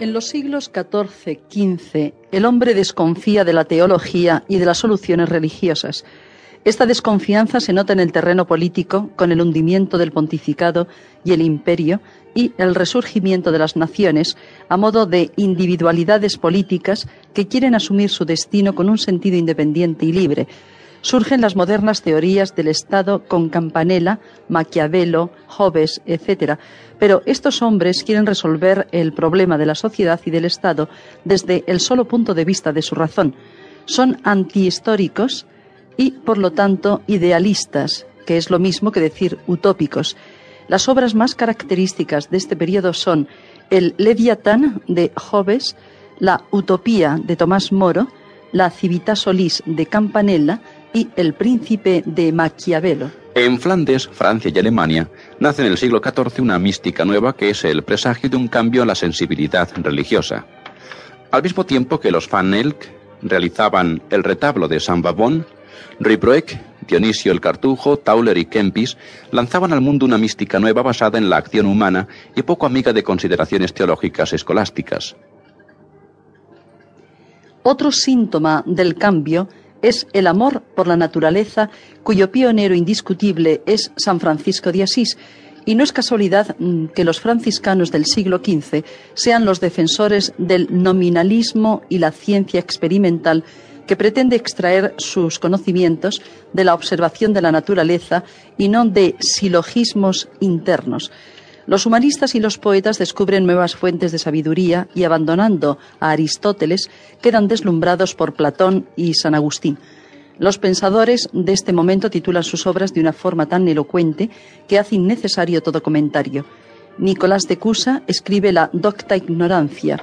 En los siglos XIV, XV, el hombre desconfía de la teología y de las soluciones religiosas. Esta desconfianza se nota en el terreno político con el hundimiento del pontificado y el imperio y el resurgimiento de las naciones a modo de individualidades políticas que quieren asumir su destino con un sentido independiente y libre, surgen las modernas teorías del Estado con Campanella, Maquiavelo, Hobbes, etc. Pero estos hombres quieren resolver el problema de la sociedad y del Estado desde el solo punto de vista de su razón. Son antihistóricos y, por lo tanto, idealistas, que es lo mismo que decir utópicos. Las obras más características de este periodo son el Leviatán de Hobbes, la Utopía de Tomás Moro, la Civitas Solis de Campanella, y El príncipe de Maquiavelo. En Flandes, Francia y Alemania nace en el siglo XIV una mística nueva que es el presagio de un cambio en la sensibilidad religiosa. Al mismo tiempo que los Van Elk realizaban el retablo de San Babón, Ribroek, Dionisio el Cartujo, Tauler y Kempis lanzaban al mundo una mística nueva basada en la acción humana y poco amiga de consideraciones teológicas escolásticas. Otro síntoma del cambio es el amor por la naturaleza, cuyo pionero indiscutible es San Francisco de Asís, y no es casualidad mm, que los franciscanos del siglo XV sean los defensores del nominalismo y la ciencia experimental que pretende extraer sus conocimientos de la observación de la naturaleza y no de silogismos internos. Los humanistas y los poetas descubren nuevas fuentes de sabiduría y abandonando a Aristóteles quedan deslumbrados por Platón y San Agustín. Los pensadores de este momento titulan sus obras de una forma tan elocuente que hace innecesario todo comentario. Nicolás de Cusa escribe la Docta Ignorancia.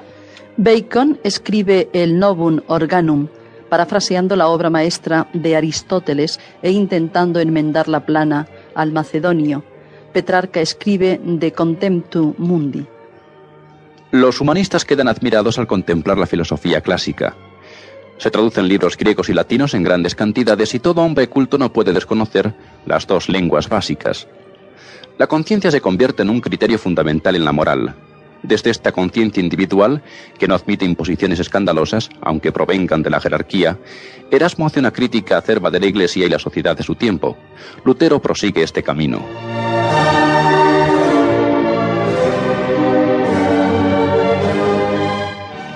Bacon escribe el Novum Organum, parafraseando la obra maestra de Aristóteles e intentando enmendar la plana al macedonio. Petrarca escribe de Contemptu Mundi. Los humanistas quedan admirados al contemplar la filosofía clásica. Se traducen libros griegos y latinos en grandes cantidades y todo hombre culto no puede desconocer las dos lenguas básicas. La conciencia se convierte en un criterio fundamental en la moral. Desde esta conciencia individual, que no admite imposiciones escandalosas, aunque provengan de la jerarquía, Erasmo hace una crítica acerba de la Iglesia y la sociedad de su tiempo. Lutero prosigue este camino.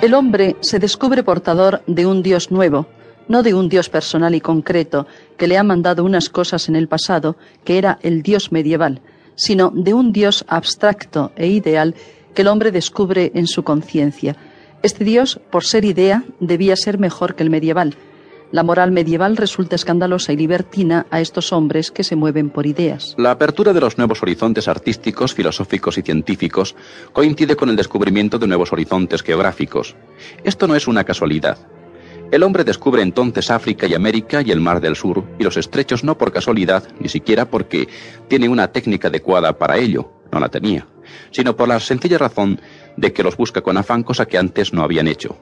El hombre se descubre portador de un Dios nuevo, no de un Dios personal y concreto que le ha mandado unas cosas en el pasado, que era el Dios medieval, sino de un Dios abstracto e ideal que el hombre descubre en su conciencia. Este Dios, por ser idea, debía ser mejor que el medieval, la moral medieval resulta escandalosa y libertina a estos hombres que se mueven por ideas. La apertura de los nuevos horizontes artísticos, filosóficos y científicos coincide con el descubrimiento de nuevos horizontes geográficos. Esto no es una casualidad. El hombre descubre entonces África y América y el Mar del Sur y los estrechos no por casualidad, ni siquiera porque tiene una técnica adecuada para ello, no la tenía, sino por la sencilla razón de que los busca con afán cosa que antes no habían hecho.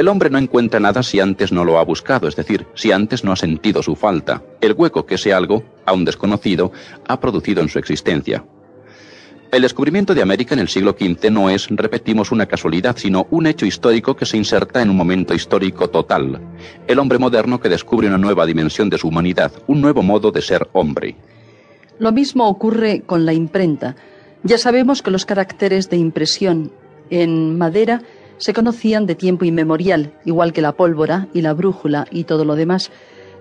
El hombre no encuentra nada si antes no lo ha buscado, es decir, si antes no ha sentido su falta, el hueco que ese algo, aún desconocido, ha producido en su existencia. El descubrimiento de América en el siglo XV no es, repetimos, una casualidad, sino un hecho histórico que se inserta en un momento histórico total. El hombre moderno que descubre una nueva dimensión de su humanidad, un nuevo modo de ser hombre. Lo mismo ocurre con la imprenta. Ya sabemos que los caracteres de impresión en madera se conocían de tiempo inmemorial, igual que la pólvora y la brújula y todo lo demás.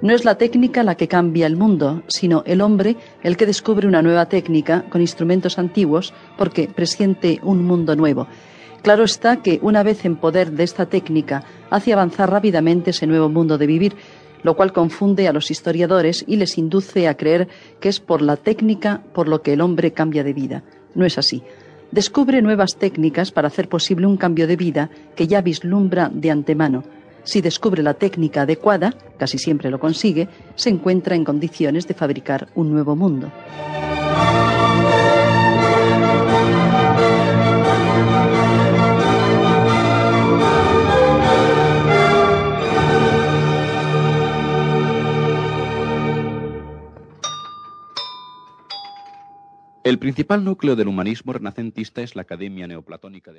No es la técnica la que cambia el mundo, sino el hombre el que descubre una nueva técnica con instrumentos antiguos porque presiente un mundo nuevo. Claro está que una vez en poder de esta técnica hace avanzar rápidamente ese nuevo mundo de vivir, lo cual confunde a los historiadores y les induce a creer que es por la técnica por lo que el hombre cambia de vida. No es así descubre nuevas técnicas para hacer posible un cambio de vida que ya vislumbra de antemano. Si descubre la técnica adecuada, casi siempre lo consigue, se encuentra en condiciones de fabricar un nuevo mundo. El principal núcleo del humanismo renacentista es la Academia Neoplatónica de